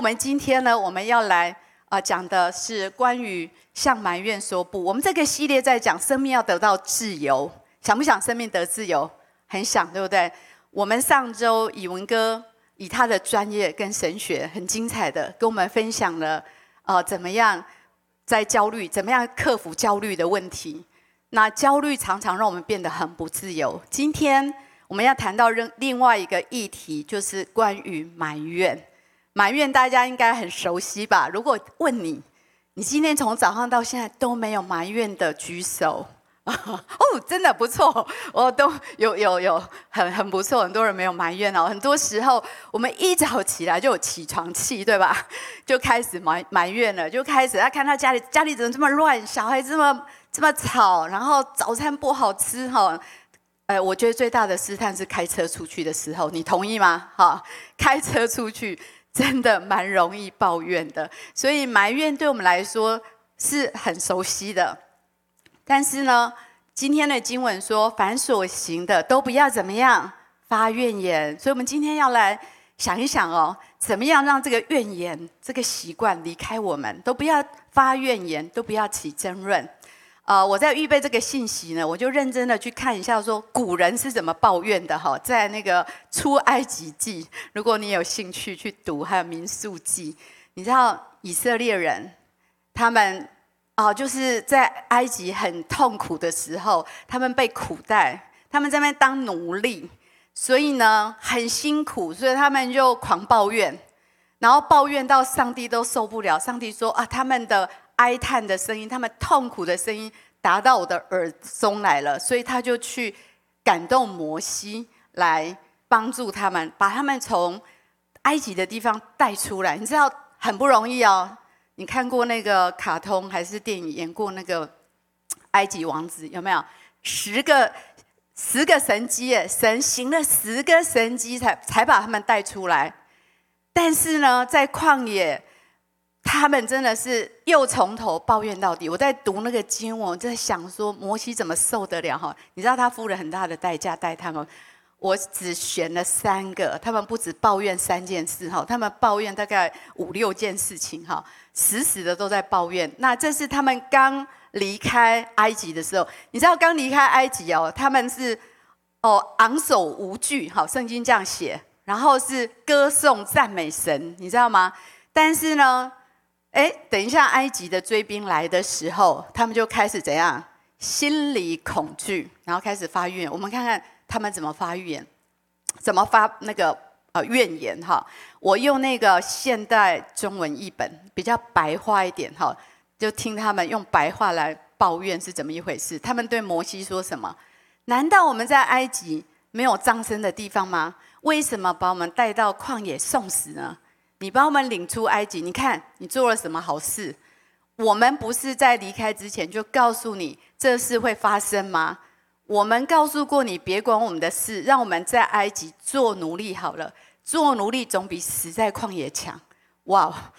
我们今天呢，我们要来啊、讲的是关于向埋怨说不。我们这个系列在讲生命要得到自由，想不想生命得自由？很想，对不对？我们上周以文哥以他的专业跟神学很精彩的跟我们分享了，呃，怎么样在焦虑，怎么样克服焦虑的问题。那焦虑常常让我们变得很不自由。今天我们要谈到另另外一个议题，就是关于埋怨。埋怨大家应该很熟悉吧？如果问你，你今天从早上到现在都没有埋怨的举手。哦，真的不错，我都有有有很很不错，很多人没有埋怨哦。很多时候我们一早起来就有起床气，对吧？就开始埋埋怨了，就开始他看到家里家里怎么这么乱，小孩这么这么吵，然后早餐不好吃哈。哎，我觉得最大的试探是开车出去的时候，你同意吗？哈，开车出去。真的蛮容易抱怨的，所以埋怨对我们来说是很熟悉的。但是呢，今天的经文说，凡所行的都不要怎么样发怨言。所以，我们今天要来想一想哦，怎么样让这个怨言这个习惯离开我们，都不要发怨言，都不要起争论。呃，我在预备这个信息呢，我就认真的去看一下，说古人是怎么抱怨的哈。在那个出埃及记，如果你有兴趣去读，还有民数记，你知道以色列人他们啊，就是在埃及很痛苦的时候，他们被苦待，他们在那当奴隶，所以呢很辛苦，所以他们就狂抱怨，然后抱怨到上帝都受不了，上帝说啊，他们的。哀叹的声音，他们痛苦的声音达到我的耳中来了，所以他就去感动摩西来帮助他们，把他们从埃及的地方带出来。你知道很不容易哦。你看过那个卡通还是电影演过那个埃及王子有没有？十个十个神迹，神行了十个神迹才才把他们带出来。但是呢，在旷野。他们真的是又从头抱怨到底。我在读那个经文，我在想说，摩西怎么受得了哈？你知道他付了很大的代价带他们。我只选了三个，他们不止抱怨三件事哈，他们抱怨大概五六件事情哈，死死的都在抱怨。那这是他们刚离开埃及的时候，你知道刚离开埃及哦，他们是哦昂首无惧，好，圣经这样写，然后是歌颂赞美神，你知道吗？但是呢。哎，等一下，埃及的追兵来的时候，他们就开始怎样？心里恐惧，然后开始发怨。我们看看他们怎么发怨，怎么发那个呃怨言哈。我用那个现代中文译本，比较白话一点哈，就听他们用白话来抱怨是怎么一回事。他们对摩西说什么？难道我们在埃及没有葬身的地方吗？为什么把我们带到旷野送死呢？你把我们领出埃及，你看你做了什么好事？我们不是在离开之前就告诉你这事会发生吗？我们告诉过你，别管我们的事，让我们在埃及做奴隶好了。做奴隶总比死在旷野强。哇，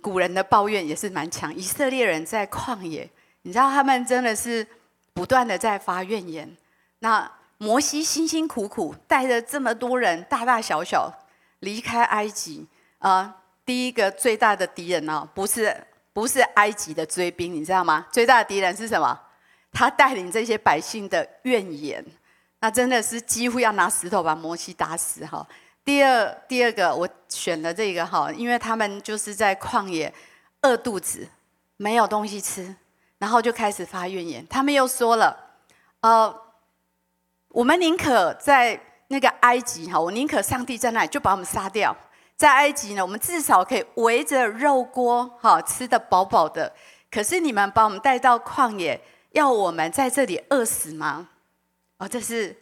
古人的抱怨也是蛮强。以色列人在旷野，你知道他们真的是不断的在发怨言。那摩西辛辛苦苦带着这么多人，大大小小离开埃及。啊、呃，第一个最大的敌人哦，不是不是埃及的追兵，你知道吗？最大的敌人是什么？他带领这些百姓的怨言，那真的是几乎要拿石头把摩西打死哈。第二第二个，我选了这个哈，因为他们就是在旷野饿肚子，没有东西吃，然后就开始发怨言。他们又说了，呃，我们宁可在那个埃及哈，我宁可上帝在那里就把我们杀掉。在埃及呢，我们至少可以围着肉锅，哈，吃得饱饱的。可是你们把我们带到旷野，要我们在这里饿死吗？哦，这是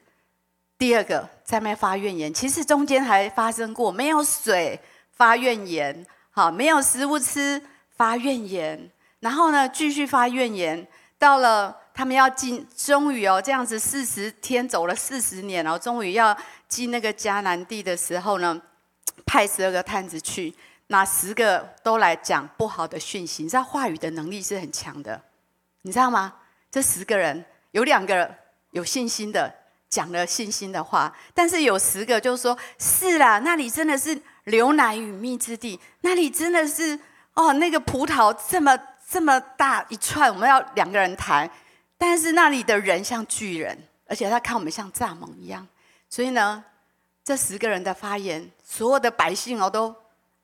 第二个在那发怨言。其实中间还发生过没有水发怨言，好，没有食物吃发怨言，然后呢继续发怨言。到了他们要进，终于哦这样子四十天走了四十年，然后终于要进那个迦南地的时候呢。派十二个探子去，那十个都来讲不好的讯息。你知道话语的能力是很强的，你知道吗？这十个人有两个有信心的讲了信心的话，但是有十个就说：“是啦，那里真的是流奶与蜜之地，那里真的是哦，那个葡萄这么这么大一串，我们要两个人抬，但是那里的人像巨人，而且他看我们像蚱蜢一样，所以呢，这十个人的发言，所有的百姓哦都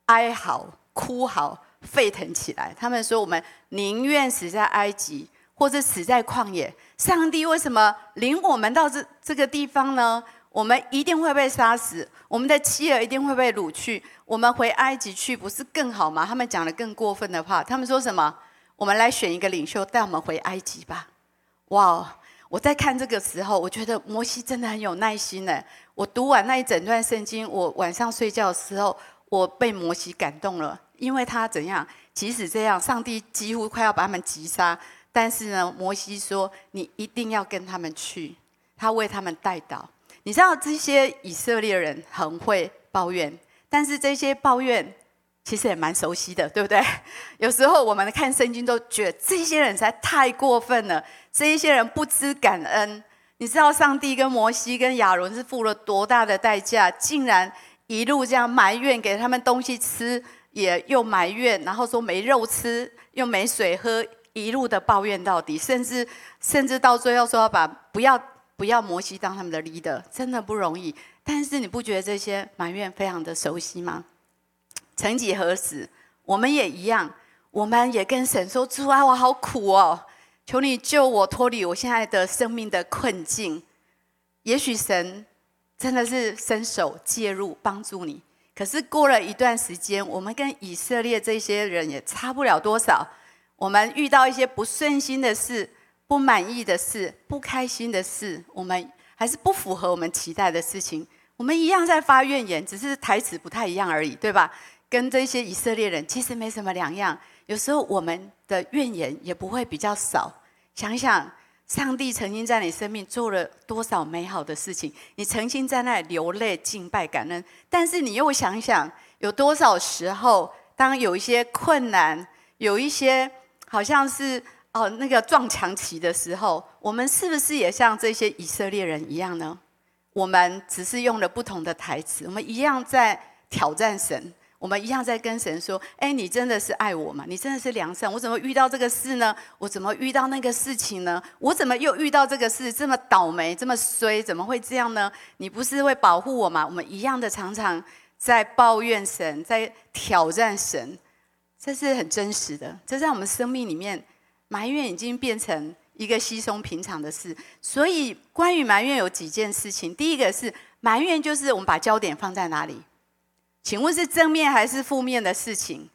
哀嚎、哭嚎、沸腾起来。他们说：“我们宁愿死在埃及，或者死在旷野。上帝为什么领我们到这这个地方呢？”我们一定会被杀死，我们的妻儿一定会被掳去。我们回埃及去不是更好吗？他们讲了更过分的话，他们说什么？我们来选一个领袖带我们回埃及吧。哇！我在看这个时候，我觉得摩西真的很有耐心呢。我读完那一整段圣经，我晚上睡觉的时候，我被摩西感动了，因为他怎样？即使这样，上帝几乎快要把他们击杀，但是呢，摩西说：“你一定要跟他们去。”他为他们代祷。你知道这些以色列人很会抱怨，但是这些抱怨其实也蛮熟悉的，对不对？有时候我们看圣经都觉得这些人实在太过分了，这一些人不知感恩。你知道上帝跟摩西跟亚伦是付了多大的代价，竟然一路这样埋怨，给他们东西吃，也又埋怨，然后说没肉吃，又没水喝，一路的抱怨到底，甚至甚至到最后说要把不要。不要摩西当他们的 leader，真的不容易。但是你不觉得这些埋怨非常的熟悉吗？曾几何时，我们也一样，我们也跟神说：“主啊，我好苦哦，求你救我脱离我现在的生命的困境。”也许神真的是伸手介入帮助你。可是过了一段时间，我们跟以色列这些人也差不了多少。我们遇到一些不顺心的事。不满意的事，不开心的事，我们还是不符合我们期待的事情，我们一样在发怨言，只是台词不太一样而已，对吧？跟这些以色列人其实没什么两样。有时候我们的怨言也不会比较少。想想，上帝曾经在你生命做了多少美好的事情，你曾经在那里流泪敬拜感恩，但是你又想想，有多少时候，当有一些困难，有一些好像是。哦，那个撞墙期的时候，我们是不是也像这些以色列人一样呢？我们只是用了不同的台词，我们一样在挑战神，我们一样在跟神说：“哎，你真的是爱我吗？你真的是良善？我怎么遇到这个事呢？我怎么遇到那个事情呢？我怎么又遇到这个事？这么倒霉，这么衰，怎么会这样呢？你不是会保护我吗？”我们一样的常常在抱怨神，在挑战神，这是很真实的，这在我们生命里面。埋怨已经变成一个稀松平常的事，所以关于埋怨有几件事情。第一个是埋怨，就是我们把焦点放在哪里？请问是正面还是负面的事情？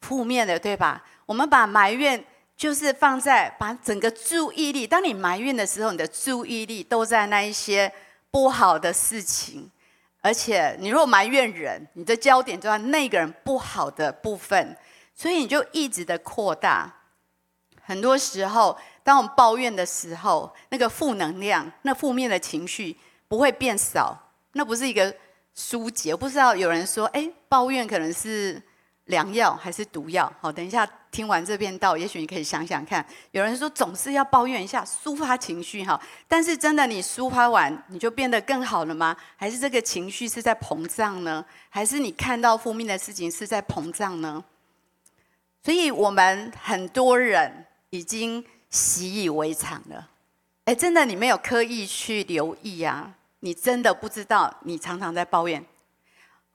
负面的，对吧？我们把埋怨就是放在把整个注意力，当你埋怨的时候，你的注意力都在那一些不好的事情，而且你如果埋怨人，你的焦点就在那个人不好的部分，所以你就一直的扩大。很多时候，当我们抱怨的时候，那个负能量、那负面的情绪不会变少，那不是一个疏解。我不知道有人说，哎，抱怨可能是良药还是毒药？好，等一下听完这边道，也许你可以想想看。有人说总是要抱怨一下，抒发情绪哈，但是真的你抒发完，你就变得更好了吗？还是这个情绪是在膨胀呢？还是你看到负面的事情是在膨胀呢？所以我们很多人。已经习以为常了，哎，真的，你没有刻意去留意啊，你真的不知道，你常常在抱怨，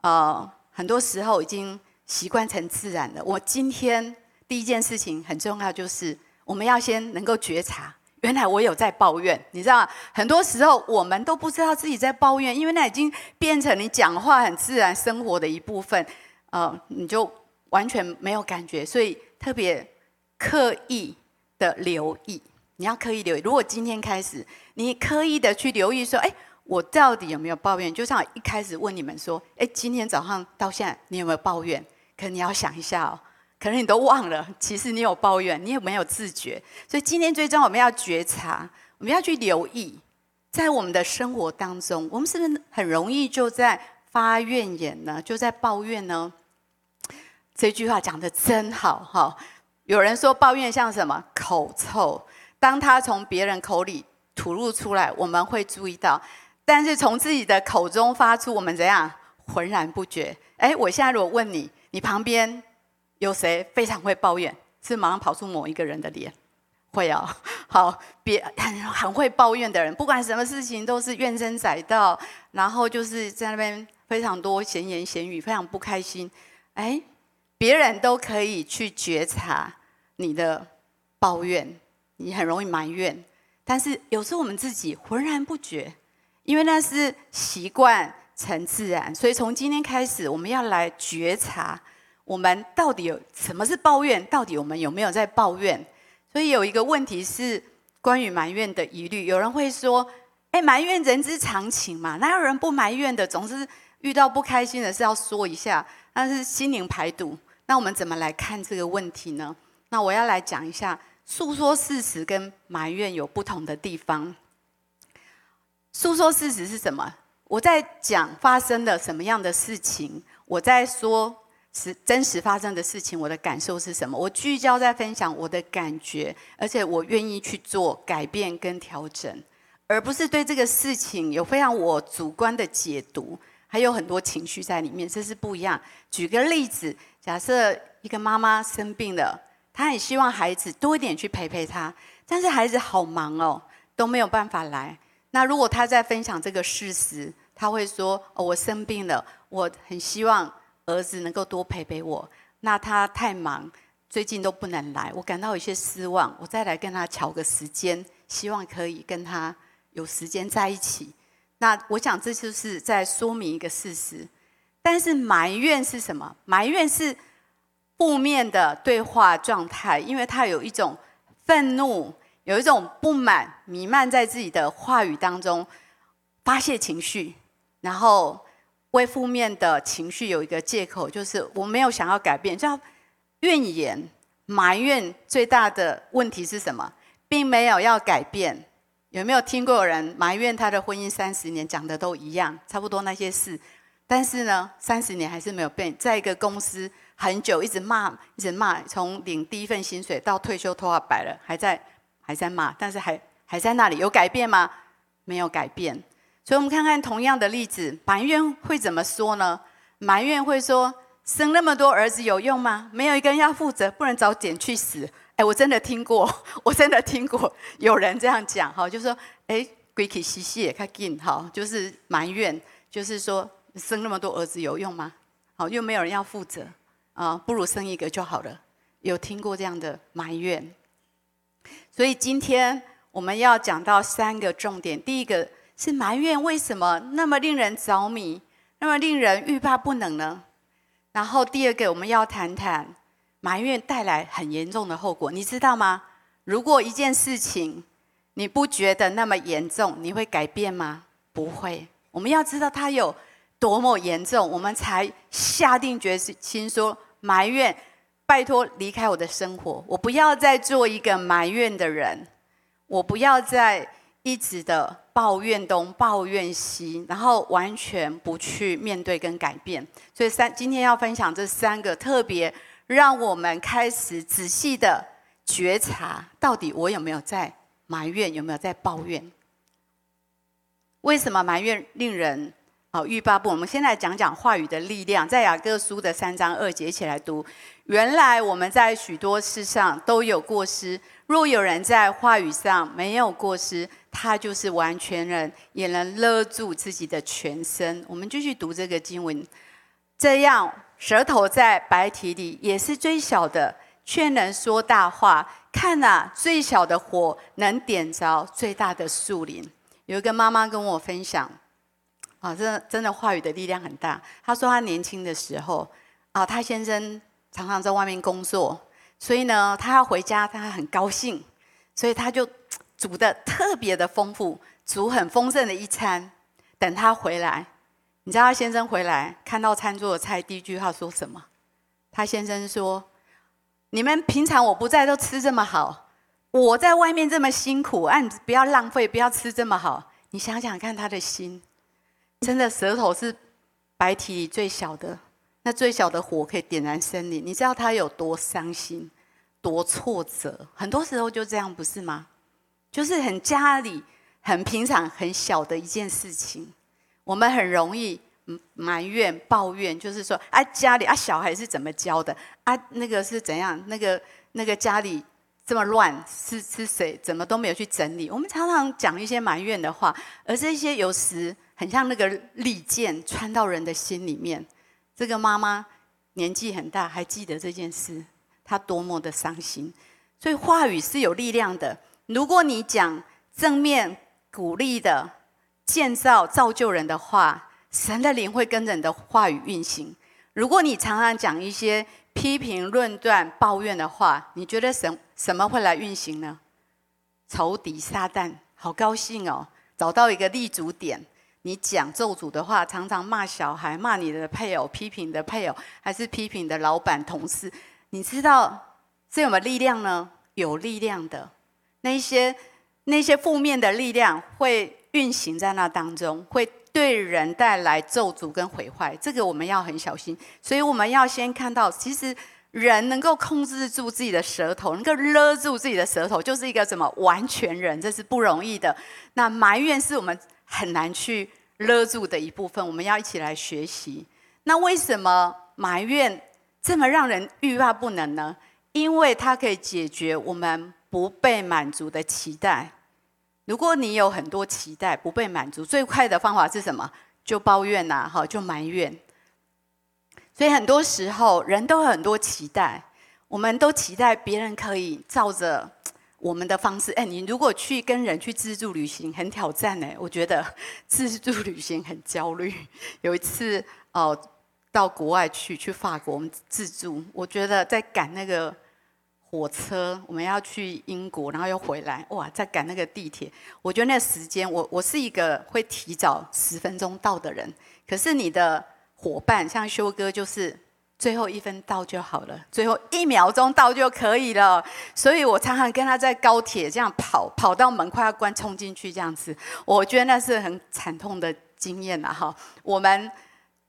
呃，很多时候已经习惯成自然了。我今天第一件事情很重要，就是我们要先能够觉察，原来我有在抱怨，你知道？很多时候我们都不知道自己在抱怨，因为那已经变成你讲话很自然生活的一部分，呃，你就完全没有感觉，所以特别刻意。的留意，你要刻意留意。如果今天开始，你刻意的去留意，说：“哎，我到底有没有抱怨？”就像一开始问你们说：“哎，今天早上到现在，你有没有抱怨？”可能你要想一下哦，可能你都忘了，其实你有抱怨，你有没有自觉？所以今天最终我们要觉察，我们要去留意，在我们的生活当中，我们是不是很容易就在发怨言呢？就在抱怨呢？这句话讲得真好，哈。有人说抱怨像什么？口臭。当他从别人口里吐露出来，我们会注意到；但是从自己的口中发出，我们怎样浑然不觉。哎，我现在如果问你，你旁边有谁非常会抱怨？是马上跑出某一个人的脸？会哦，好，别很很会抱怨的人，不管什么事情都是怨声载道，然后就是在那边非常多闲言闲语，非常不开心。哎，别人都可以去觉察你的抱怨，你很容易埋怨，但是有时候我们自己浑然不觉，因为那是习惯成自然。所以从今天开始，我们要来觉察，我们到底有什么是抱怨？到底我们有没有在抱怨？所以有一个问题是关于埋怨的疑虑，有人会说：“哎，埋怨人之常情嘛，哪有人不埋怨的？总是遇到不开心的事要说一下，那是心灵排毒。”那我们怎么来看这个问题呢？那我要来讲一下，诉说事实跟埋怨有不同的地方。诉说事实是什么？我在讲发生了什么样的事情，我在说。是真实发生的事情，我的感受是什么？我聚焦在分享我的感觉，而且我愿意去做改变跟调整，而不是对这个事情有非常我主观的解读，还有很多情绪在里面，这是不一样。举个例子，假设一个妈妈生病了，她很希望孩子多一点去陪陪她，但是孩子好忙哦，都没有办法来。那如果他在分享这个事实，他会说：“哦，我生病了，我很希望。”儿子能够多陪陪我，那他太忙，最近都不能来，我感到有些失望。我再来跟他乔个时间，希望可以跟他有时间在一起。那我想这就是在说明一个事实。但是埋怨是什么？埋怨是负面的对话状态，因为他有一种愤怒，有一种不满弥漫在自己的话语当中，发泄情绪，然后。为负面的情绪有一个借口，就是我没有想要改变，叫怨言、埋怨。最大的问题是什么？并没有要改变。有没有听过有人埋怨他的婚姻三十年，讲的都一样，差不多那些事，但是呢，三十年还是没有变，在一个公司很久，一直骂，一直骂，从领第一份薪水到退休，头发白了，还在还在骂，但是还还在那里，有改变吗？没有改变。所以，我们看看同样的例子，埋怨会怎么说呢？埋怨会说：“生那么多儿子有用吗？没有一个人要负责，不能早点去死。”哎，我真的听过，我真的听过有人这样讲，哈，就说：“哎，鬼气兮兮也看紧，哈，就是埋怨，就是说生那么多儿子有用吗？好，又没有人要负责啊，不如生一个就好了。”有听过这样的埋怨？所以今天我们要讲到三个重点，第一个。是埋怨为什么那么令人着迷，那么令人欲罢不能呢？然后第二个，我们要谈谈埋怨带来很严重的后果，你知道吗？如果一件事情你不觉得那么严重，你会改变吗？不会。我们要知道它有多么严重，我们才下定决心说埋怨，拜托离开我的生活，我不要再做一个埋怨的人，我不要再一直的。抱怨东，抱怨西，然后完全不去面对跟改变。所以三今天要分享这三个特别，让我们开始仔细的觉察，到底我有没有在埋怨，有没有在抱怨？为什么埋怨令人好欲罢不？我们先来讲讲话语的力量，在雅各书的三章二节一起来读。原来我们在许多事上都有过失，若有人在话语上没有过失。他就是完全人，也能勒住自己的全身。我们继续读这个经文，这样舌头在白体里也是最小的，却能说大话。看啊，最小的火能点着最大的树林。有一个妈妈跟我分享，啊，真的真的话语的力量很大。她说她年轻的时候，啊，她先生常常在外面工作，所以呢，她要回家，她很高兴，所以她就。煮的特别的丰富，煮很丰盛的一餐。等他回来，你知道他先生回来看到餐桌的菜，第一句话说什么？他先生说：“你们平常我不在都吃这么好，我在外面这么辛苦，啊，你不要浪费，不要吃这么好。你想想看，他的心，真的舌头是白体里最小的，那最小的火可以点燃森林。你知道他有多伤心，多挫折？很多时候就这样，不是吗？”就是很家里很平常很小的一件事情，我们很容易埋怨、抱怨，就是说啊，家里啊，小孩是怎么教的啊？那个是怎样？那个那个家里这么乱，是是谁？怎么都没有去整理？我们常常讲一些埋怨的话，而这些有时很像那个利剑穿到人的心里面。这个妈妈年纪很大，还记得这件事，她多么的伤心。所以话语是有力量的。如果你讲正面鼓励的、建造造就人的话，神的灵会跟着你的话语运行。如果你常常讲一些批评、论断、抱怨的话，你觉得什什么会来运行呢？仇敌撒旦，好高兴哦，找到一个立足点。你讲咒诅的话，常常骂小孩、骂你的配偶、批评的配偶，还是批评的老板、同事？你知道这有没有力量呢？有力量的，那些那些负面的力量会运行在那当中，会对人带来咒诅跟毁坏。这个我们要很小心，所以我们要先看到，其实人能够控制住自己的舌头，能够勒住自己的舌头，就是一个什么完全人，这是不容易的。那埋怨是我们。很难去勒住的一部分，我们要一起来学习。那为什么埋怨这么让人欲罢不能呢？因为它可以解决我们不被满足的期待。如果你有很多期待不被满足，最快的方法是什么？就抱怨呐，哈，就埋怨。所以很多时候人都有很多期待，我们都期待别人可以照着。我们的方式，哎，你如果去跟人去自助旅行，很挑战哎，我觉得 自助旅行很焦虑。有一次哦，到国外去，去法国，我们自助，我觉得在赶那个火车，我们要去英国，然后又回来，哇，在赶那个地铁，我觉得那时间，我我是一个会提早十分钟到的人，可是你的伙伴像修哥就是。最后一分到就好了，最后一秒钟到就可以了。所以我常常跟他在高铁这样跑，跑到门快要关，冲进去这样子。我觉得那是很惨痛的经验了哈。我们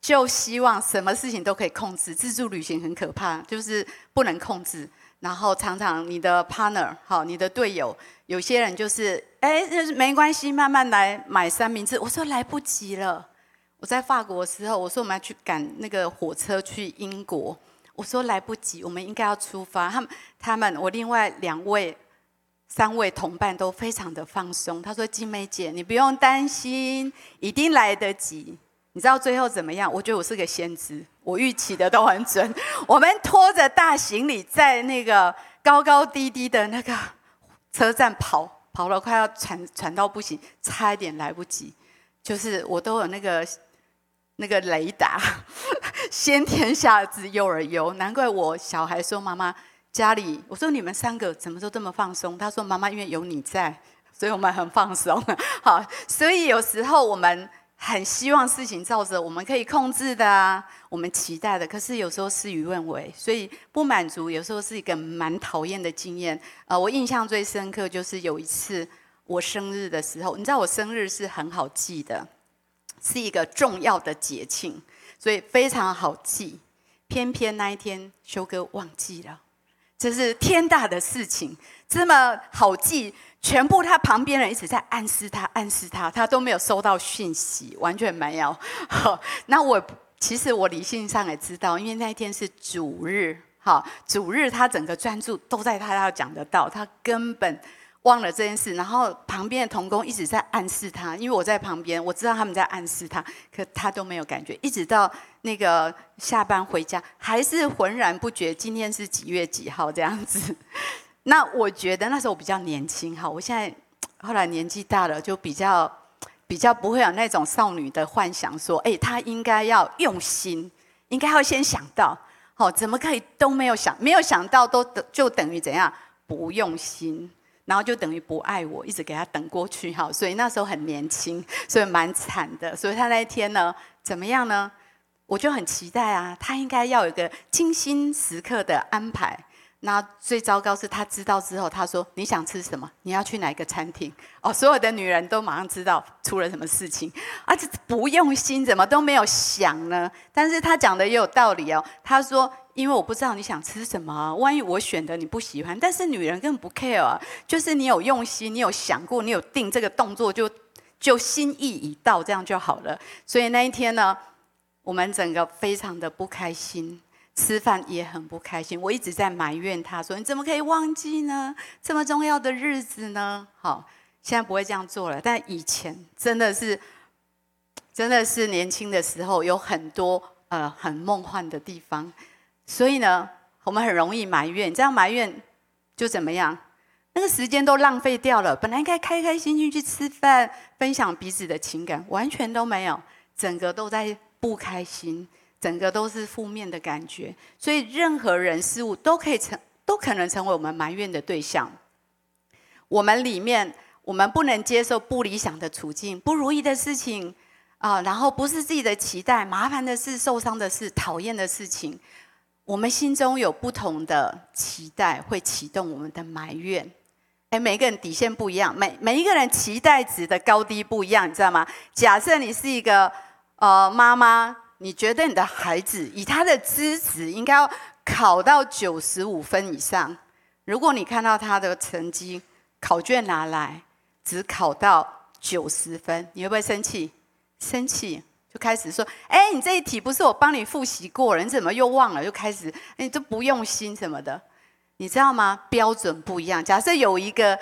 就希望什么事情都可以控制，自助旅行很可怕，就是不能控制。然后常常你的 partner 好，你的队友，有些人就是哎，就是没关系，慢慢来买三明治。我说来不及了。我在法国的时候，我说我们要去赶那个火车去英国，我说来不及，我们应该要出发。他们、他们，我另外两位、三位同伴都非常的放松。他说：“晶玫姐，你不用担心，一定来得及。”你知道最后怎么样？我觉得我是个先知，我预期的都很准。我们拖着大行李在那个高高低低的那个车站跑，跑了快要喘喘到不行，差一点来不及。就是我都有那个。那个雷达，先天下之忧而忧，难怪我小孩说妈妈家里，我说你们三个怎么都这么放松？他说妈妈因为有你在，所以我们很放松。好，所以有时候我们很希望事情照着我们可以控制的啊，我们期待的，可是有时候事与愿违，所以不满足有时候是一个蛮讨厌的经验。呃，我印象最深刻就是有一次我生日的时候，你知道我生日是很好记的。是一个重要的节庆，所以非常好记。偏偏那一天修哥忘记了，这是天大的事情。这么好记，全部他旁边人一直在暗示他，暗示他，他都没有收到讯息，完全没有。那我其实我理性上也知道，因为那一天是主日，好，主日他整个专注都在他要讲的道，他根本。忘了这件事，然后旁边的童工一直在暗示他，因为我在旁边，我知道他们在暗示他，可他都没有感觉，一直到那个下班回家，还是浑然不觉。今天是几月几号这样子？那我觉得那时候我比较年轻哈，我现在后来年纪大了，就比较比较不会有那种少女的幻想，说，哎，他应该要用心，应该要先想到，好，怎么可以都没有想，没有想到都等就等于怎样不用心。然后就等于不爱我，一直给他等过去哈，所以那时候很年轻，所以蛮惨的。所以他那一天呢，怎么样呢？我就很期待啊，他应该要有一个精心时刻的安排。那最糟糕是他知道之后，他说：“你想吃什么？你要去哪个餐厅？”哦，所有的女人都马上知道出了什么事情，而且不用心，怎么都没有想呢？但是他讲的也有道理哦。他说：“因为我不知道你想吃什么，万一我选的你不喜欢。但是女人根本不 care 啊，就是你有用心，你有想过，你有定这个动作，就就心意已到，这样就好了。所以那一天呢，我们整个非常的不开心，吃饭也很不开心。我一直在埋怨他说：“你怎么可以忘记呢？这么重要的日子呢？”好，现在不会这样做了，但以前真的是，真的是年轻的时候有很多呃很梦幻的地方，所以呢，我们很容易埋怨，这样埋怨就怎么样？那个时间都浪费掉了，本来应该开开心心去吃饭，分享彼此的情感，完全都没有，整个都在不开心，整个都是负面的感觉。所以任何人事物都可以成，都可能成为我们埋怨的对象。我们里面，我们不能接受不理想的处境、不如意的事情啊，然后不是自己的期待、麻烦的事、受伤的事、讨厌的事情，我们心中有不同的期待，会启动我们的埋怨。哎，每个人底线不一样，每每一个人期待值的高低不一样，你知道吗？假设你是一个呃妈妈，你觉得你的孩子以他的资质应该要考到九十五分以上，如果你看到他的成绩考卷拿来只考到九十分，你会不会生气？生气就开始说：哎，你这一题不是我帮你复习过了，你怎么又忘了？又开始你都不用心什么的。你知道吗？标准不一样。假设有一个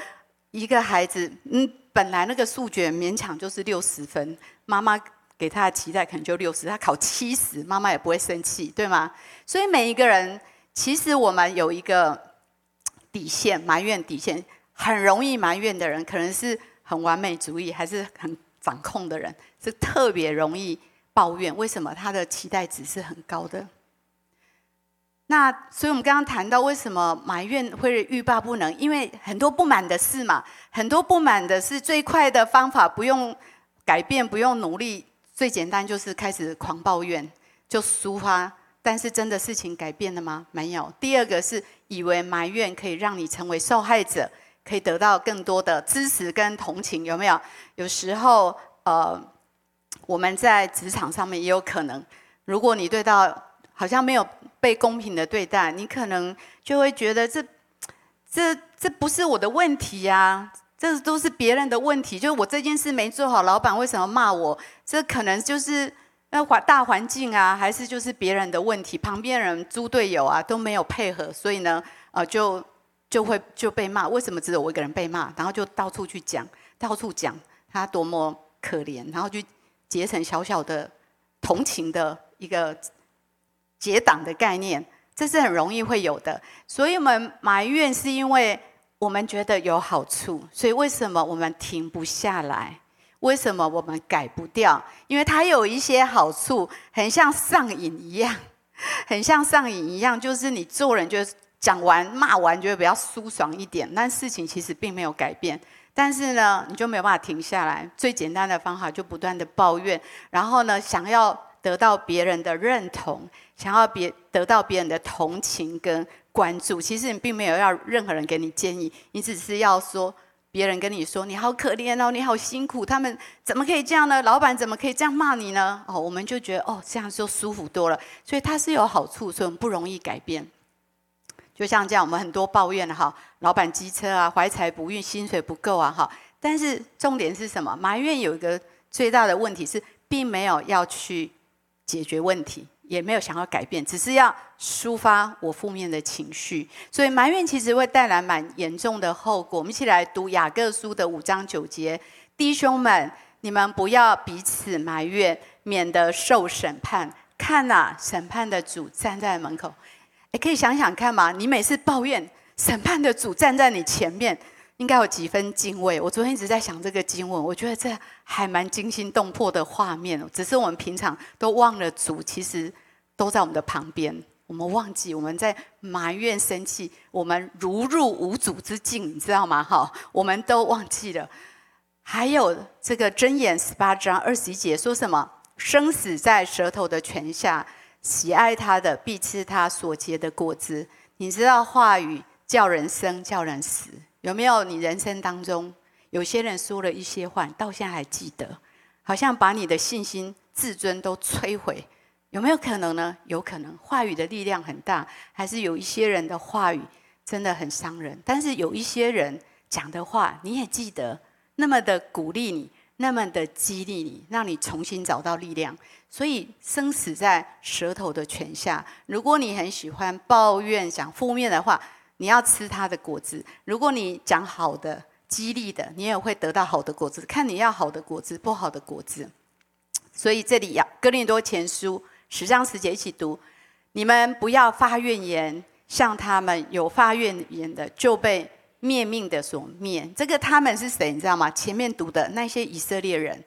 一个孩子，嗯，本来那个数学勉强就是六十分，妈妈给他的期待可能就六十，他考七十，妈妈也不会生气，对吗？所以每一个人，其实我们有一个底线，埋怨底线，很容易埋怨的人，可能是很完美主义，还是很掌控的人，是特别容易抱怨。为什么？他的期待值是很高的。那所以，我们刚刚谈到为什么埋怨会欲罢不能？因为很多不满的事嘛，很多不满的事，最快的方法不用改变，不用努力，最简单就是开始狂抱怨，就抒发。但是真的事情改变了吗？没有。第二个是以为埋怨可以让你成为受害者，可以得到更多的支持跟同情，有没有？有时候，呃，我们在职场上面也有可能，如果你对到好像没有。被公平的对待，你可能就会觉得这、这、这不是我的问题呀、这都是别人的问题。就是我这件事没做好，老板为什么骂我？这可能就是那环大环境啊，还是就是别人的问题？旁边人猪队友啊都没有配合，所以呢，呃，就就会就被骂。为什么只有我一个人被骂？然后就到处去讲，到处讲他多么可怜，然后就结成小小的同情的一个。结党的概念，这是很容易会有的。所以我们埋怨，是因为我们觉得有好处。所以为什么我们停不下来？为什么我们改不掉？因为它有一些好处，很像上瘾一样，很像上瘾一样。就是你做人，就讲完骂完，觉得比较舒爽一点，但事情其实并没有改变。但是呢，你就没有办法停下来。最简单的方法，就不断的抱怨，然后呢，想要。得到别人的认同，想要别得到别人的同情跟关注，其实你并没有要任何人给你建议，你只是要说别人跟你说你好可怜哦，你好辛苦，他们怎么可以这样呢？老板怎么可以这样骂你呢？哦，我们就觉得哦，这样就舒服多了，所以它是有好处，所以我们不容易改变。就像这样，我们很多抱怨哈，老板机车啊，怀才不遇，薪水不够啊哈，但是重点是什么？埋怨有一个最大的问题是，并没有要去。解决问题也没有想要改变，只是要抒发我负面的情绪，所以埋怨其实会带来蛮严重的后果。我们一起来读雅各书的五章九节：弟兄们，你们不要彼此埋怨，免得受审判。看呐、啊，审判的主站在门口。诶，可以想想看嘛，你每次抱怨，审判的主站在你前面。应该有几分敬畏。我昨天一直在想这个经文，我觉得这还蛮惊心动魄的画面。只是我们平常都忘了主，其实都在我们的旁边。我们忘记我们在埋怨、生气，我们如入无主之境，你知道吗？哈，我们都忘记了。还有这个箴言十八章二十一节说什么？生死在舌头的权下，喜爱他的必吃他所结的果子。你知道话语叫人生，叫人死。有没有你人生当中有些人说了一些话，到现在还记得，好像把你的信心、自尊都摧毁？有没有可能呢？有可能，话语的力量很大，还是有一些人的话语真的很伤人。但是有一些人讲的话，你也记得，那么的鼓励你，那么的激励你，让你重新找到力量。所以生死在舌头的权下。如果你很喜欢抱怨、讲负面的话，你要吃它的果子；如果你讲好的、激励的，你也会得到好的果子。看你要好的果子，不好的果子。所以这里要哥林多前书十章十节一起读：你们不要发怨言，像他们有发怨言的，就被灭命的所灭。这个他们是谁？你知道吗？前面读的那些以色列人，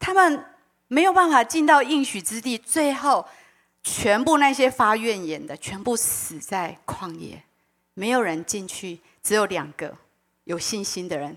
他们。没有办法进到应许之地，最后全部那些发怨言的，全部死在旷野，没有人进去，只有两个有信心的人，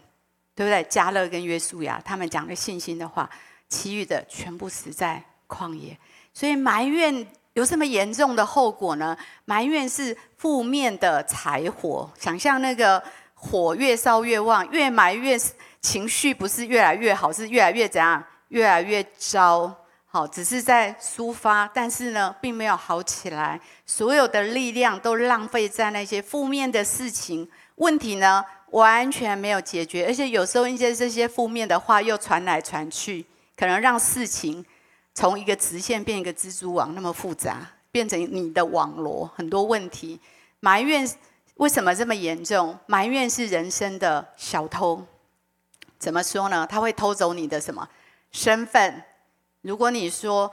对不对？加勒跟约书亚，他们讲了信心的话，其余的全部死在旷野。所以埋怨有什么严重的后果呢？埋怨是负面的柴火，想象那个火越烧越旺，越埋怨情绪不是越来越好，是越来越怎样？越来越糟，好，只是在抒发，但是呢，并没有好起来。所有的力量都浪费在那些负面的事情，问题呢，完全没有解决。而且有时候一些这些负面的话又传来传去，可能让事情从一个直线变一个蜘蛛网，那么复杂，变成你的网罗，很多问题。埋怨为什么这么严重？埋怨是人生的小偷，怎么说呢？他会偷走你的什么？身份，如果你说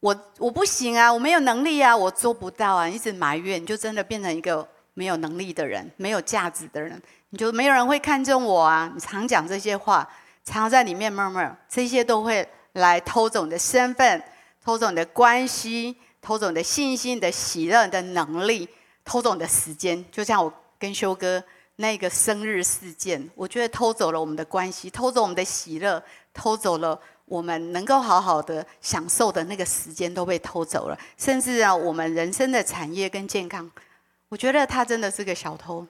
我我不行啊，我没有能力啊，我做不到啊，一直埋怨，你就真的变成一个没有能力的人，没有价值的人，你就没有人会看重我啊。你常讲这些话，常在里面闷闷这些都会来偷走你的身份，偷走你的关系，偷走你的信心、你的喜乐、你的能力，偷走你的时间。就像我跟修哥那个生日事件，我觉得偷走了我们的关系，偷走我们的喜乐，偷走了。我们能够好好的享受的那个时间都被偷走了，甚至啊，我们人生的产业跟健康，我觉得他真的是个小偷。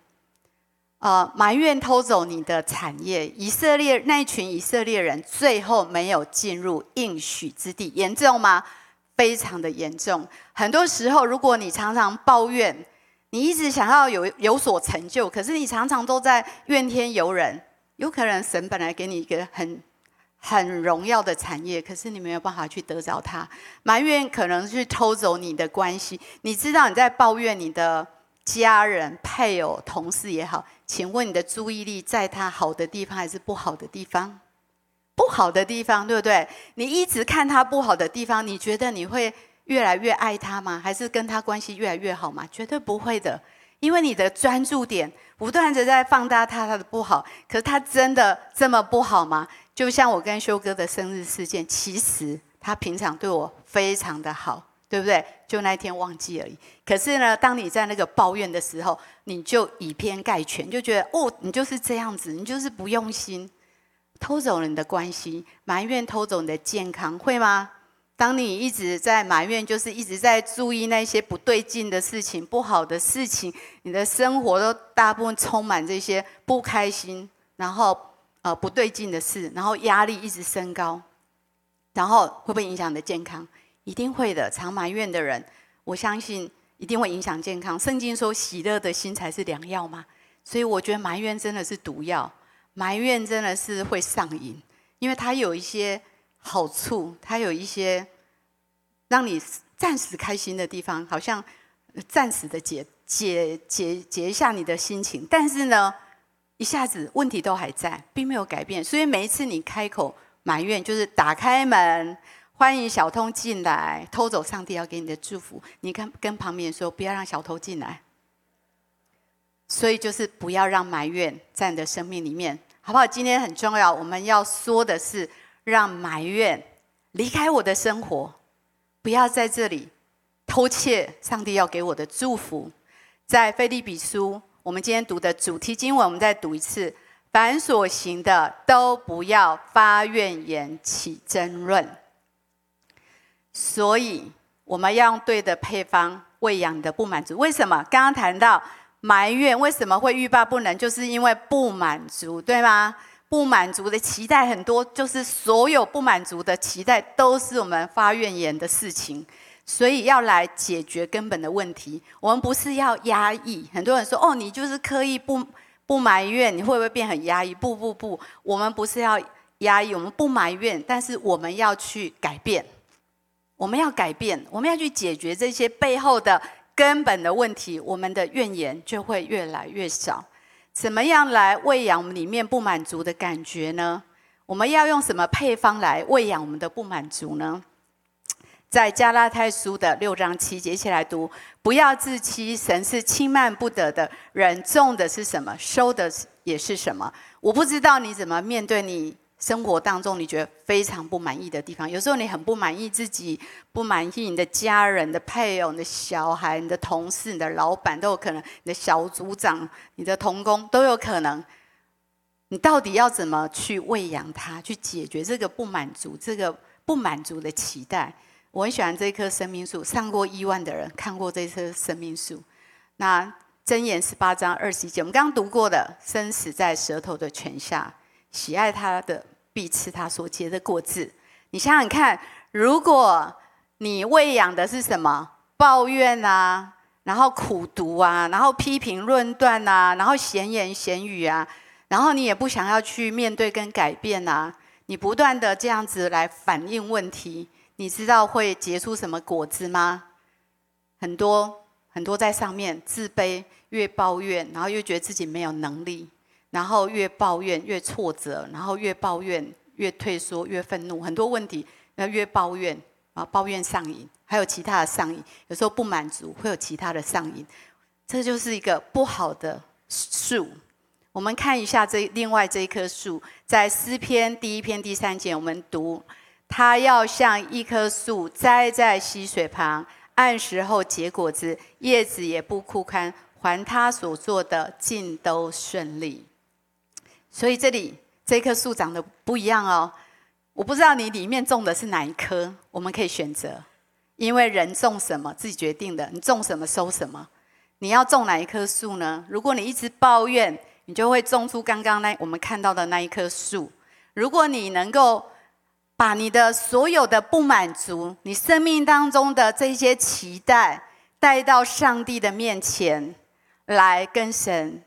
呃，埋怨偷走你的产业，以色列那群以色列人最后没有进入应许之地，严重吗？非常的严重。很多时候，如果你常常抱怨，你一直想要有有所成就，可是你常常都在怨天尤人，有可能神本来给你一个很。很荣耀的产业，可是你没有办法去得着它。埋怨可能去偷走你的关系。你知道你在抱怨你的家人、配偶、同事也好，请问你的注意力在他好的地方还是不好的地方？不好的地方，对不对？你一直看他不好的地方，你觉得你会越来越爱他吗？还是跟他关系越来越好吗？绝对不会的，因为你的专注点不断的在放大他他的不好。可是他真的这么不好吗？就像我跟修哥的生日事件，其实他平常对我非常的好，对不对？就那一天忘记而已。可是呢，当你在那个抱怨的时候，你就以偏概全，就觉得哦，你就是这样子，你就是不用心，偷走了你的关系，埋怨偷走你的健康，会吗？当你一直在埋怨，就是一直在注意那些不对劲的事情、不好的事情，你的生活都大部分充满这些不开心，然后。呃，不对劲的事，然后压力一直升高，然后会不会影响你的健康？一定会的。常埋怨的人，我相信一定会影响健康。圣经说，喜乐的心才是良药嘛。所以我觉得埋怨真的是毒药，埋怨真的是会上瘾，因为它有一些好处，它有一些让你暂时开心的地方，好像暂时的解解解解一下你的心情，但是呢，一下子问题都还在，并没有改变，所以每一次你开口埋怨，就是打开门，欢迎小偷进来，偷走上帝要给你的祝福。你看，跟旁边说，不要让小偷进来。所以就是不要让埋怨在你的生命里面，好不好？今天很重要，我们要说的是，让埋怨离开我的生活，不要在这里偷窃上帝要给我的祝福。在腓利比书。我们今天读的主题经文，我们再读一次：凡所行的，都不要发怨言，起争论。所以，我们要用对的配方喂养你的不满足。为什么？刚刚谈到埋怨，为什么会欲罢不能？就是因为不满足，对吗？不满足的期待很多，就是所有不满足的期待，都是我们发怨言的事情。所以要来解决根本的问题，我们不是要压抑。很多人说：“哦，你就是刻意不不埋怨，你会不会变很压抑？”不不不，我们不是要压抑，我们不埋怨，但是我们要去改变，我们要改变，我们要去解决这些背后的根本的问题，我们的怨言就会越来越少。怎么样来喂养我们里面不满足的感觉呢？我们要用什么配方来喂养我们的不满足呢？在加拉太书的六章七节，一起来读：不要自欺，神是轻慢不得的。人种的是什么，收的也是什么。我不知道你怎么面对你生活当中你觉得非常不满意的地方。有时候你很不满意自己，不满意你的家人、的配偶、你的小孩、你的同事、你的老板都有可能，你的小组长、你的同工都有可能。你到底要怎么去喂养他，去解决这个不满足、这个不满足的期待？我很喜欢这棵生命树，上过亿万的人看过这棵生命树。那箴言十八章二十一节，我们刚刚读过的，生死在舌头的权下，喜爱他的必吃他所结的果子。你想想看，如果你喂养的是什么？抱怨啊，然后苦读啊，然后批评论断啊，然后闲言闲语啊，然后你也不想要去面对跟改变啊，你不断的这样子来反映问题。你知道会结出什么果子吗？很多很多在上面自卑，越抱怨，然后越觉得自己没有能力，然后越抱怨越挫折，然后越抱怨越退缩越愤怒，很多问题要越抱怨，啊抱怨上瘾，还有其他的上瘾，有时候不满足会有其他的上瘾，这就是一个不好的树。我们看一下这另外这一棵树，在诗篇第一篇第三节，我们读。他要像一棵树栽在溪水旁，按时候结果子，叶子也不枯干，还他所做的尽都顺利。所以这里这棵树长得不一样哦。我不知道你里面种的是哪一棵，我们可以选择，因为人种什么自己决定的，你种什么收什么。你要种哪一棵树呢？如果你一直抱怨，你就会种出刚刚那我们看到的那一棵树。如果你能够。把你的所有的不满足，你生命当中的这些期待，带到上帝的面前，来跟神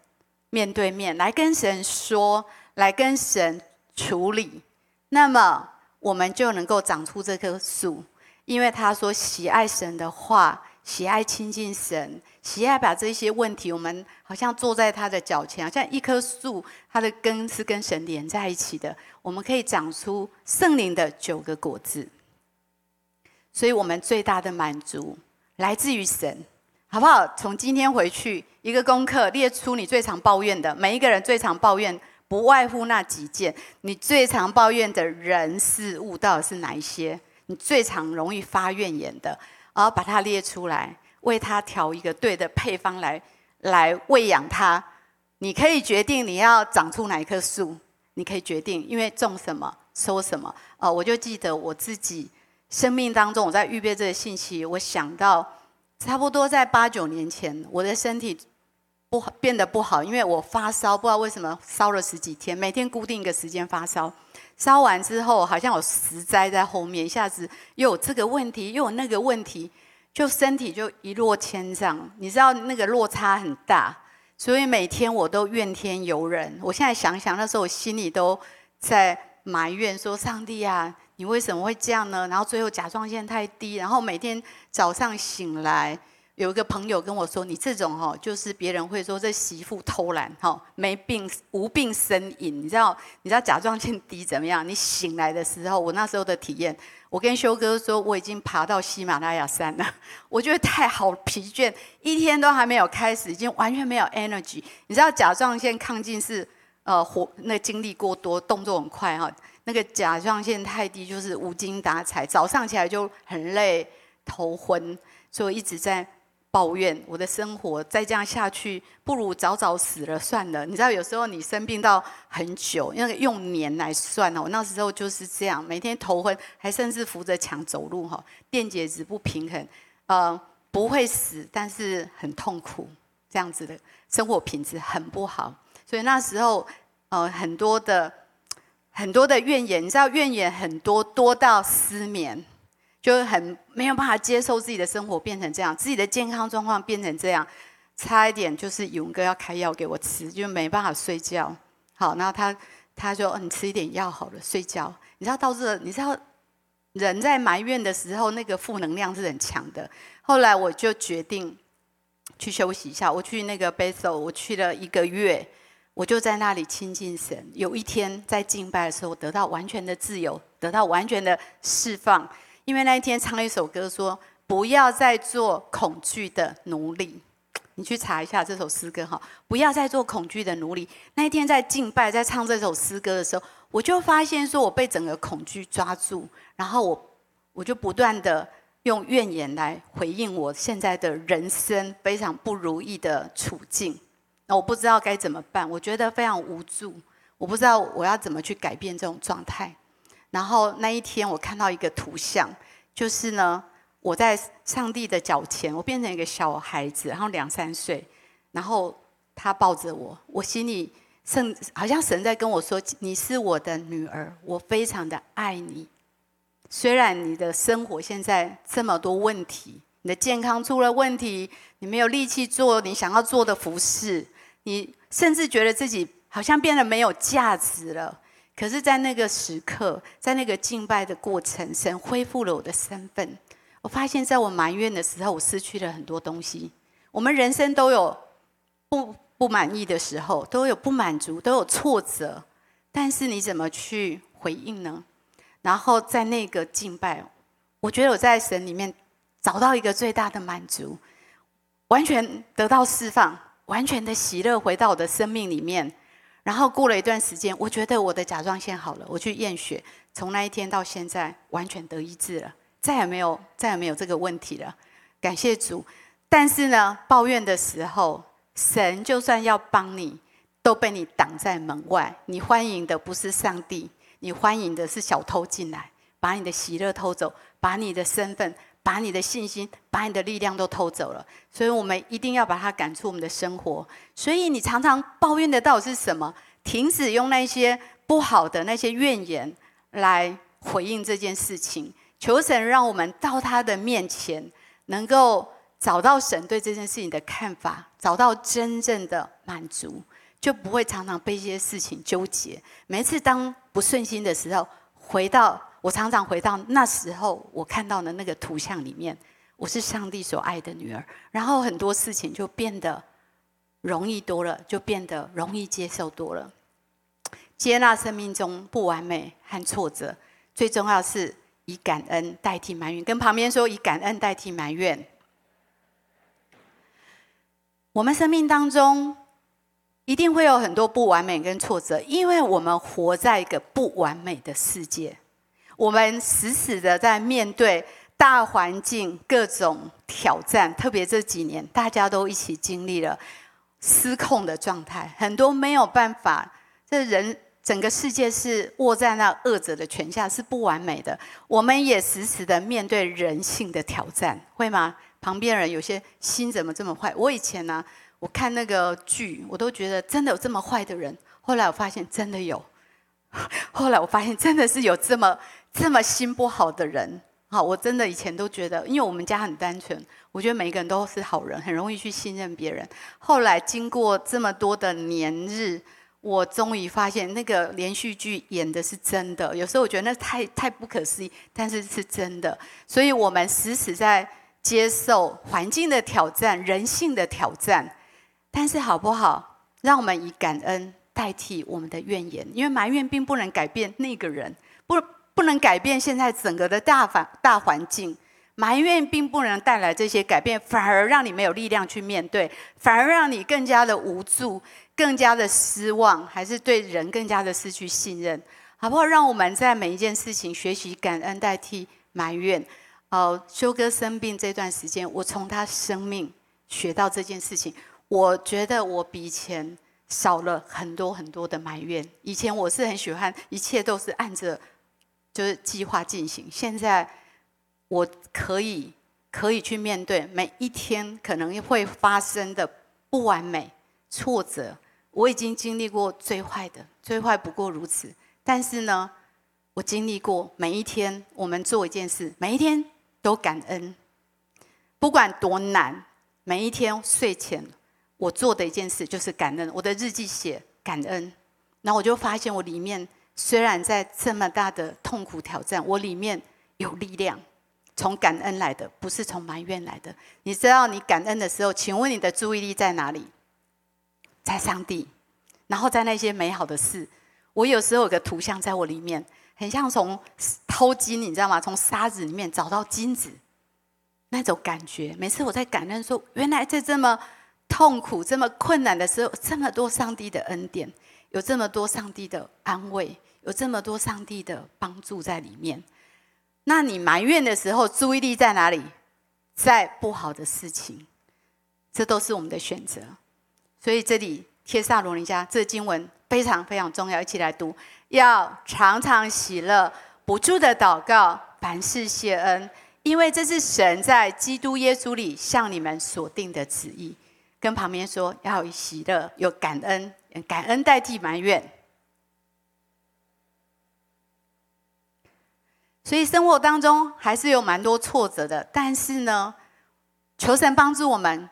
面对面，来跟神说，来跟神处理，那么我们就能够长出这棵树，因为他说喜爱神的话。喜爱亲近神，喜爱把这些问题，我们好像坐在他的脚前，好像一棵树，它的根是跟神连在一起的。我们可以长出圣灵的九个果子，所以我们最大的满足来自于神，好不好？从今天回去一个功课，列出你最常抱怨的，每一个人最常抱怨，不外乎那几件。你最常抱怨的人事物到底是哪一些？你最常容易发怨言的？然后把它列出来，为它调一个对的配方来来喂养它。你可以决定你要长出哪一棵树，你可以决定，因为种什么收什么。呃，我就记得我自己生命当中，我在预备这个信息，我想到差不多在八九年前，我的身体不好变得不好，因为我发烧，不知道为什么烧了十几天，每天固定一个时间发烧。烧完之后，好像有十灾在后面，一下子又有这个问题，又有那个问题，就身体就一落千丈。你知道那个落差很大，所以每天我都怨天尤人。我现在想想，那时候我心里都在埋怨说：“上帝啊，你为什么会这样呢？”然后最后甲状腺太低，然后每天早上醒来。有一个朋友跟我说：“你这种哦，就是别人会说这媳妇偷懒，哈，没病无病呻吟。你知道？你知道甲状腺低怎么样？你醒来的时候，我那时候的体验，我跟修哥说，我已经爬到喜马拉雅山了。我觉得太好疲倦，一天都还没有开始，已经完全没有 energy。你知道甲状腺亢进是呃活那精力过多，动作很快哈。那个甲状腺太低就是无精打采，早上起来就很累，头昏，所以一直在。”抱怨我的生活，再这样下去，不如早早死了算了。你知道，有时候你生病到很久，那个用年来算哦。我那时候就是这样，每天头昏，还甚至扶着墙走路哈，电解质不平衡，呃，不会死，但是很痛苦，这样子的生活品质很不好。所以那时候，呃，很多的很多的怨言，你知道，怨言很多，多到失眠。就很没有办法接受自己的生活变成这样，自己的健康状况变成这样，差一点就是勇哥要开药给我吃，就没办法睡觉。好，然后他他说：“哦，你吃一点药好了，睡觉。”你知道到这，你知道人在埋怨的时候，那个负能量是很强的。后来我就决定去休息一下。我去那个 Basil，我去了一个月，我就在那里亲近神。有一天在敬拜的时候，得到完全的自由，得到完全的释放。因为那一天唱了一首歌，说：“不要再做恐惧的奴隶。”你去查一下这首诗歌哈，不要再做恐惧的奴隶。那一天在敬拜，在唱这首诗歌的时候，我就发现说，我被整个恐惧抓住，然后我我就不断的用怨言来回应我现在的人生非常不如意的处境。那我不知道该怎么办，我觉得非常无助，我不知道我要怎么去改变这种状态。然后那一天我看到一个图像，就是呢。我在上帝的脚前，我变成一个小孩子，然后两三岁，然后他抱着我，我心里圣好像神在跟我说：“你是我的女儿，我非常的爱你。虽然你的生活现在这么多问题，你的健康出了问题，你没有力气做你想要做的服事，你甚至觉得自己好像变得没有价值了。可是，在那个时刻，在那个敬拜的过程，神恢复了我的身份。”我发现，在我埋怨的时候，我失去了很多东西。我们人生都有不不满意的时候，都有不满足，都有挫折。但是你怎么去回应呢？然后在那个敬拜，我觉得我在神里面找到一个最大的满足，完全得到释放，完全的喜乐回到我的生命里面。然后过了一段时间，我觉得我的甲状腺好了，我去验血，从那一天到现在，完全得医治了。再也没有，再也没有这个问题了，感谢主。但是呢，抱怨的时候，神就算要帮你，都被你挡在门外。你欢迎的不是上帝，你欢迎的是小偷进来，把你的喜乐偷走，把你的身份、把你的信心、把你的力量都偷走了。所以我们一定要把它赶出我们的生活。所以你常常抱怨的到底是什么？停止用那些不好的那些怨言来回应这件事情。求神让我们到他的面前，能够找到神对这件事情的看法，找到真正的满足，就不会常常被一些事情纠结。每次当不顺心的时候，回到我常常回到那时候我看到的那个图像里面，我是上帝所爱的女儿，然后很多事情就变得容易多了，就变得容易接受多了。接纳生命中不完美和挫折，最重要是。以感恩代替埋怨，跟旁边说，以感恩代替埋怨。我们生命当中一定会有很多不完美跟挫折，因为我们活在一个不完美的世界。我们死死的在面对大环境各种挑战，特别这几年大家都一起经历了失控的状态，很多没有办法，这人。整个世界是握在那恶者的权下，是不完美的。我们也死死的面对人性的挑战，会吗？旁边人有些心怎么这么坏？我以前呢、我看那个剧，我都觉得真的有这么坏的人。后来我发现真的有，后来我发现真的是有这么这么心不好的人。好，我真的以前都觉得，因为我们家很单纯，我觉得每一个人都是好人，很容易去信任别人。后来经过这么多的年日。我终于发现，那个连续剧演的是真的。有时候我觉得那太太不可思议，但是是真的。所以我们时时在接受环境的挑战、人性的挑战。但是好不好？让我们以感恩代替我们的怨言，因为埋怨并不能改变那个人，不不能改变现在整个的大环大环境。埋怨并不能带来这些改变，反而让你没有力量去面对，反而让你更加的无助。更加的失望，还是对人更加的失去信任，好不好？让我们在每一件事情学习感恩，代替埋怨。哦，修哥生病这段时间，我从他生命学到这件事情，我觉得我比以前少了很多很多的埋怨。以前我是很喜欢一切都是按着就是计划进行，现在我可以可以去面对每一天可能会发生的不完美、挫折。我已经经历过最坏的，最坏不过如此。但是呢，我经历过每一天，我们做一件事，每一天都感恩，不管多难，每一天睡前我做的一件事就是感恩。我的日记写感恩，然后我就发现我里面虽然在这么大的痛苦挑战，我里面有力量，从感恩来的，不是从埋怨来的。你知道你感恩的时候，请问你的注意力在哪里？在上帝，然后在那些美好的事。我有时候有个图像在我里面，很像从偷金，你知道吗？从沙子里面找到金子，那种感觉。每次我在感恩说，原来在这么痛苦、这么困难的时候，这么多上帝的恩典，有这么多上帝的安慰，有这么多上帝的帮助在里面。那你埋怨的时候，注意力在哪里？在不好的事情，这都是我们的选择。所以这里帖撒罗尼迦这经文。非常非常重要，一起来读。要常常喜乐，不住的祷告，凡事谢恩，因为这是神在基督耶稣里向你们所定的旨意。跟旁边说，要有喜乐，有感恩，感恩代替埋怨。所以生活当中还是有蛮多挫折的，但是呢，求神帮助我们。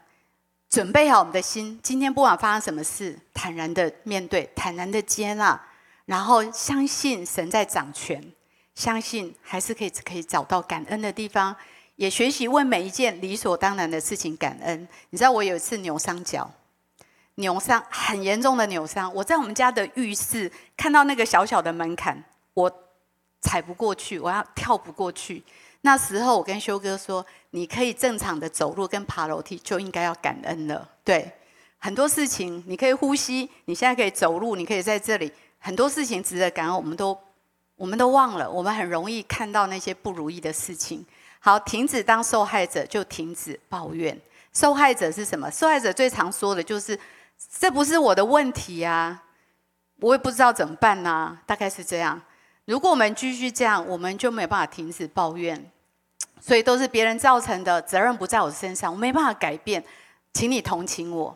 准备好我们的心，今天不管发生什么事，坦然的面对，坦然的接纳，然后相信神在掌权，相信还是可以可以找到感恩的地方，也学习为每一件理所当然的事情感恩。你知道我有一次扭伤脚，扭伤很严重的扭伤，我在我们家的浴室看到那个小小的门槛，我踩不过去，我要跳不过去。那时候我跟修哥说：“你可以正常的走路跟爬楼梯，就应该要感恩了。对，很多事情你可以呼吸，你现在可以走路，你可以在这里，很多事情值得感恩，我们都我们都忘了，我们很容易看到那些不如意的事情。好，停止当受害者，就停止抱怨。受害者是什么？受害者最常说的就是：这不是我的问题啊，我也不知道怎么办啊，大概是这样。”如果我们继续这样，我们就没有办法停止抱怨，所以都是别人造成的，责任不在我身上，我没办法改变，请你同情我。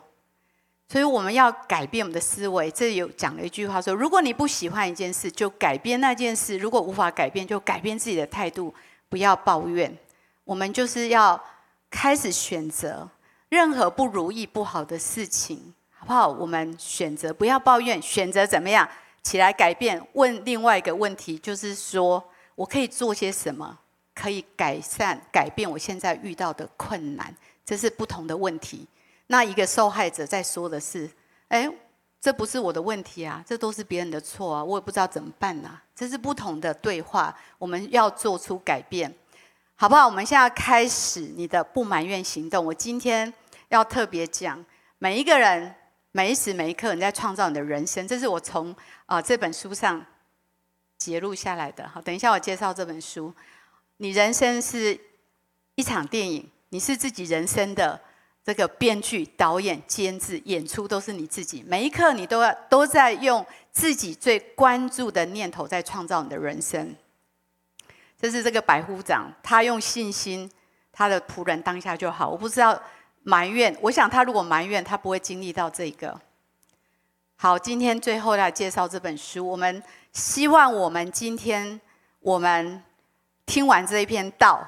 所以我们要改变我们的思维。这有讲了一句话说：如果你不喜欢一件事，就改变那件事；如果无法改变，就改变自己的态度，不要抱怨。我们就是要开始选择任何不如意、不好的事情，好不好？我们选择不要抱怨，选择怎么样？起来改变，问另外一个问题，就是说我可以做些什么，可以改善、改变我现在遇到的困难，这是不同的问题。那一个受害者在说的是：哎，这不是我的问题啊，这都是别人的错啊，我也不知道怎么办啊。这是不同的对话，我们要做出改变，好不好？我们现在开始你的不埋怨行动。我今天要特别讲，每一个人。每一时每一刻，你在创造你的人生，这是我从啊、这本书上节录下来的。好，等一下我介绍这本书。你人生是一场电影，你是自己人生的这个编剧、导演、监制、演出，都是你自己。每一刻，你都要都在用自己最关注的念头在创造你的人生。这是这个百夫长，他用信心，他的仆人当下就好。我不知道。埋怨，我想他如果埋怨，他不会经历到这个。好，今天最后来介绍这本书。我们希望我们今天我们听完这一篇道，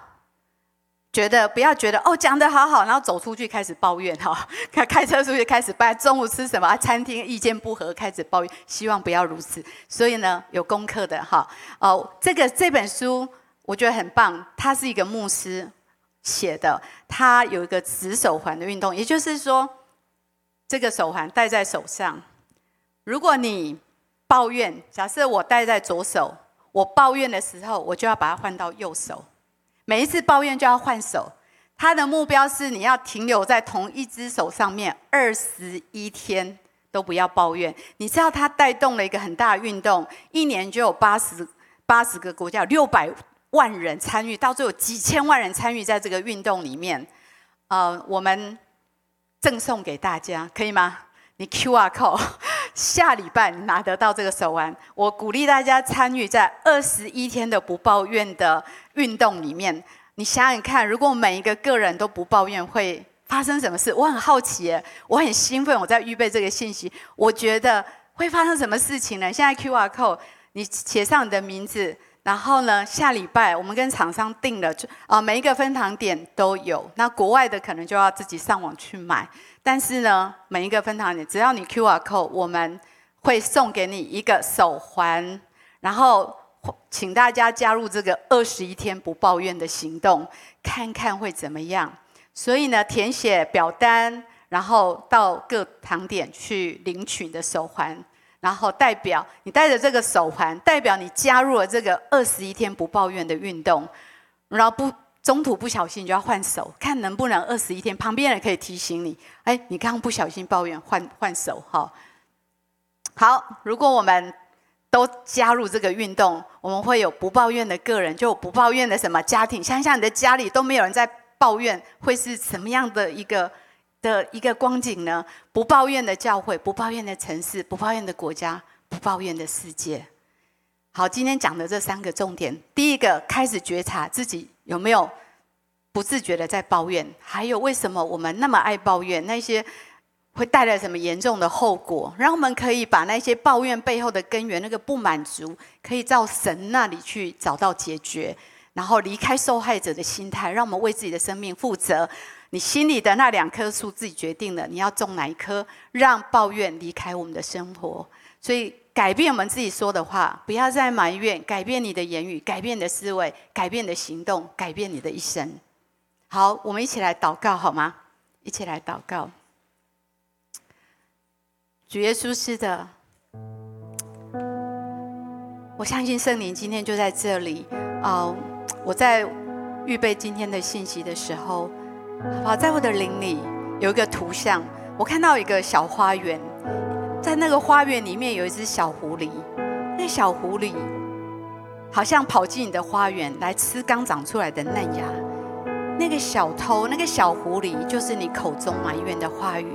觉得不要觉得哦讲得好好，然后走出去开始抱怨哈，开 开车出去开始抱怨，中午吃什么？餐厅意见不合开始抱怨，希望不要如此。所以呢，有功课的哈哦，这个这本书我觉得很棒，他是一个牧师。写的，它有一个指手环的运动，也就是说，这个手环戴在手上。如果你抱怨，假设我戴在左手，我抱怨的时候，我就要把它换到右手。每一次抱怨就要换手。它的目标是你要停留在同一只手上面二十一天都不要抱怨。你知道它带动了一个很大的运动，一年就有八十八十个国家，六百。万人参与，到最后几千万人参与在这个运动里面，呃，我们赠送给大家，可以吗？你 QR code，下礼拜拿得到这个手环。我鼓励大家参与在二十一天的不抱怨的运动里面。你想想看，如果每一个个人都不抱怨，会发生什么事？我很好奇耶，我很兴奋，我在预备这个信息。我觉得会发生什么事情呢？现在 QR code，你写上你的名字。然后呢，下礼拜我们跟厂商订了，就啊每一个分堂点都有。那国外的可能就要自己上网去买。但是呢，每一个分堂点，只要你 QR code，我们会送给你一个手环，然后请大家加入这个二十一天不抱怨的行动，看看会怎么样。所以呢，填写表单，然后到各堂点去领取你的手环，然后代表你带着这个手环，代表你加入了这个二十一天不抱怨的运动，然后不。中途不小心就要换手，看能不能二十一天。旁边人可以提醒你，哎，你刚刚不小心抱怨，换换手哈。好，如果我们都加入这个运动，我们会有不抱怨的个人，就不抱怨的什么家庭。想想你的家里都没有人在抱怨，会是什么样的一个的一个光景呢？不抱怨的教会，不抱怨的城市，不抱怨的国家，不抱怨的世界。好，今天讲的这三个重点，第一个开始觉察自己有没有不自觉的在抱怨，还有为什么我们那么爱抱怨，那些会带来什么严重的后果，让我们可以把那些抱怨背后的根源，那个不满足，可以到神那里去找到解决，然后离开受害者的心态，让我们为自己的生命负责。你心里的那两棵树，自己决定了你要种哪一棵，让抱怨离开我们的生活。所以。改变我们自己说的话，不要再埋怨。改变你的言语，改变你的思维，改变你的行动，改变你的一生。好，我们一起来祷告好吗？一起来祷告。主耶稣是的，我相信圣灵今天就在这里。哦，我在预备今天的信息的时候，好，在我的灵里有一个图像，我看到一个小花园。在那个花园里面有一只小狐狸，那小狐狸好像跑进你的花园来吃刚长出来的嫩芽。那个小偷，那个小狐狸就是你口中埋怨的话语，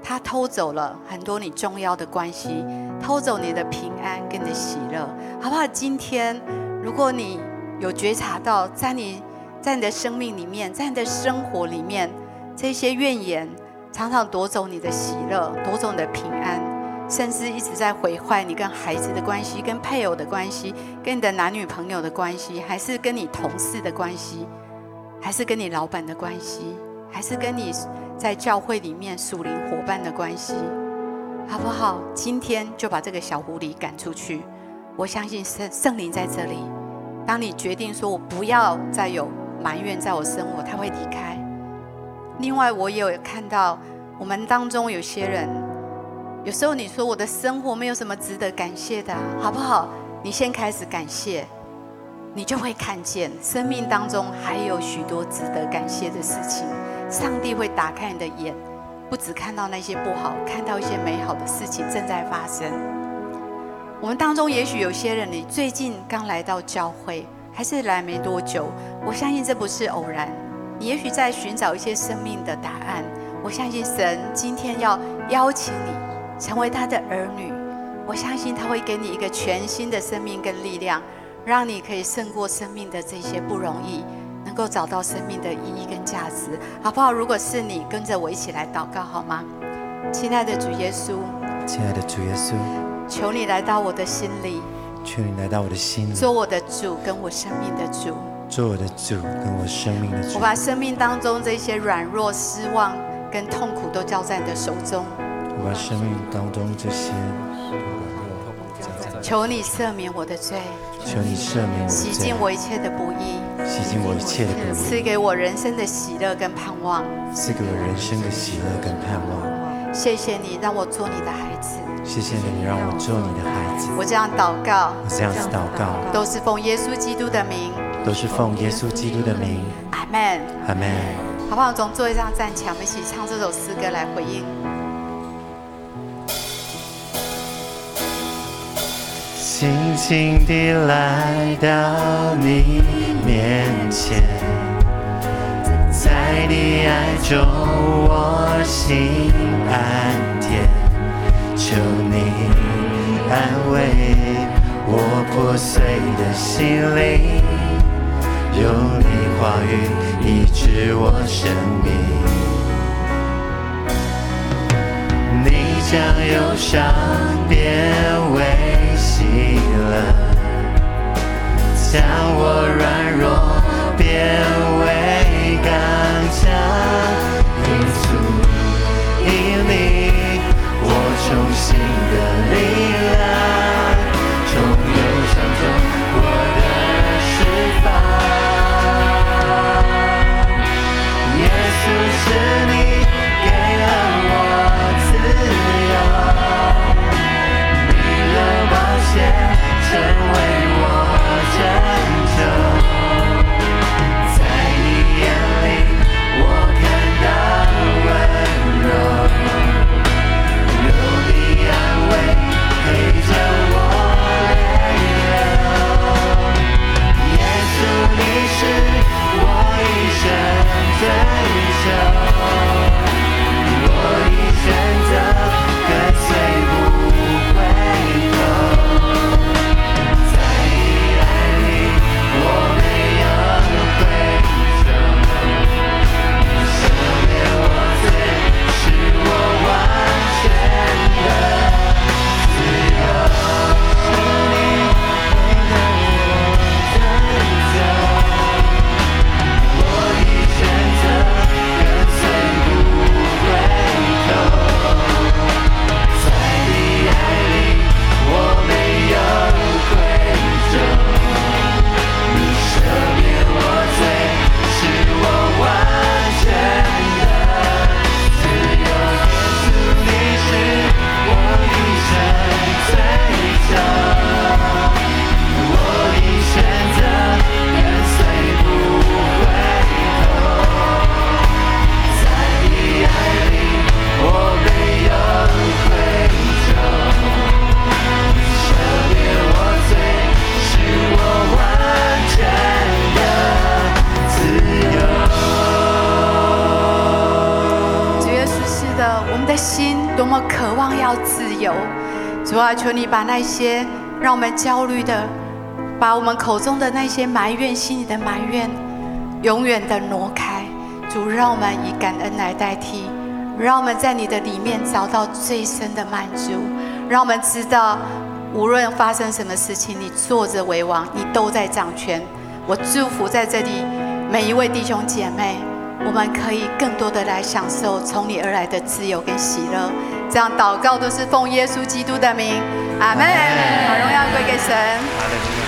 它偷走了很多你重要的关系，偷走你的平安跟你的喜乐，好不好？今天如果你有觉察到，在你在你的生命里面，在你的生活里面，这些怨言常常夺走你的喜乐，夺走你的平安。甚至一直在毁坏你跟孩子的关系，跟配偶的关系，跟你的男女朋友的关系，还是跟你同事的关系，还是跟你老板的关系，还是跟你在教会里面属灵伙伴的关系，好不好？今天就把这个小狐狸赶出去。我相信圣圣灵在这里。当你决定说我不要再有埋怨在我生活，他会离开。另外，我也有看到我们当中有些人。有时候你说我的生活没有什么值得感谢的，好不好？你先开始感谢，你就会看见生命当中还有许多值得感谢的事情。上帝会打开你的眼，不只看到那些不好，看到一些美好的事情正在发生。我们当中也许有些人，你最近刚来到教会，还是来没多久，我相信这不是偶然。你也许在寻找一些生命的答案，我相信神今天要邀请你。成为他的儿女，我相信他会给你一个全新的生命跟力量，让你可以胜过生命的这些不容易，能够找到生命的意义跟价值，好不好？如果是你，跟着我一起来祷告好吗？亲爱的主耶稣，亲爱的主耶稣，求你来到我的心里，求你来到我的心里，做我的主跟我生命的主，做我的主跟我生命的主。我把生命当中这些软弱、失望跟痛苦都交在你的手中。我把生命当中这些，求你赦免我的罪，求你赦免我的罪，洗净我一切的不义，洗净我一切的不义，赐给我人生的喜乐跟盼望，赐给我人生的喜乐跟盼望。谢谢你让我做你的孩子，谢谢你让我做你的孩子。我这样祷告，我这样子祷告，都是奉耶稣基督的名，都是奉耶稣基督的名。阿门，阿门。好不好？从座位上站起来，我们一起唱这首诗歌来回应。轻轻地来到你面前，在你爱中我心安恬，求你安慰我破碎的心灵，用你话语医治我生命，你将忧伤变为喜乐，将我软弱变因主因你，我重新的力那些让我们焦虑的，把我们口中的那些埋怨、心里的埋怨，永远的挪开。主，让我们以感恩来代替，让我们在你的里面找到最深的满足。让我们知道，无论发生什么事情，你坐着为王，你都在掌权。我祝福在这里每一位弟兄姐妹，我们可以更多的来享受从你而来的自由跟喜乐。这样祷告都是奉耶稣基督的名，阿门。把荣耀归给神。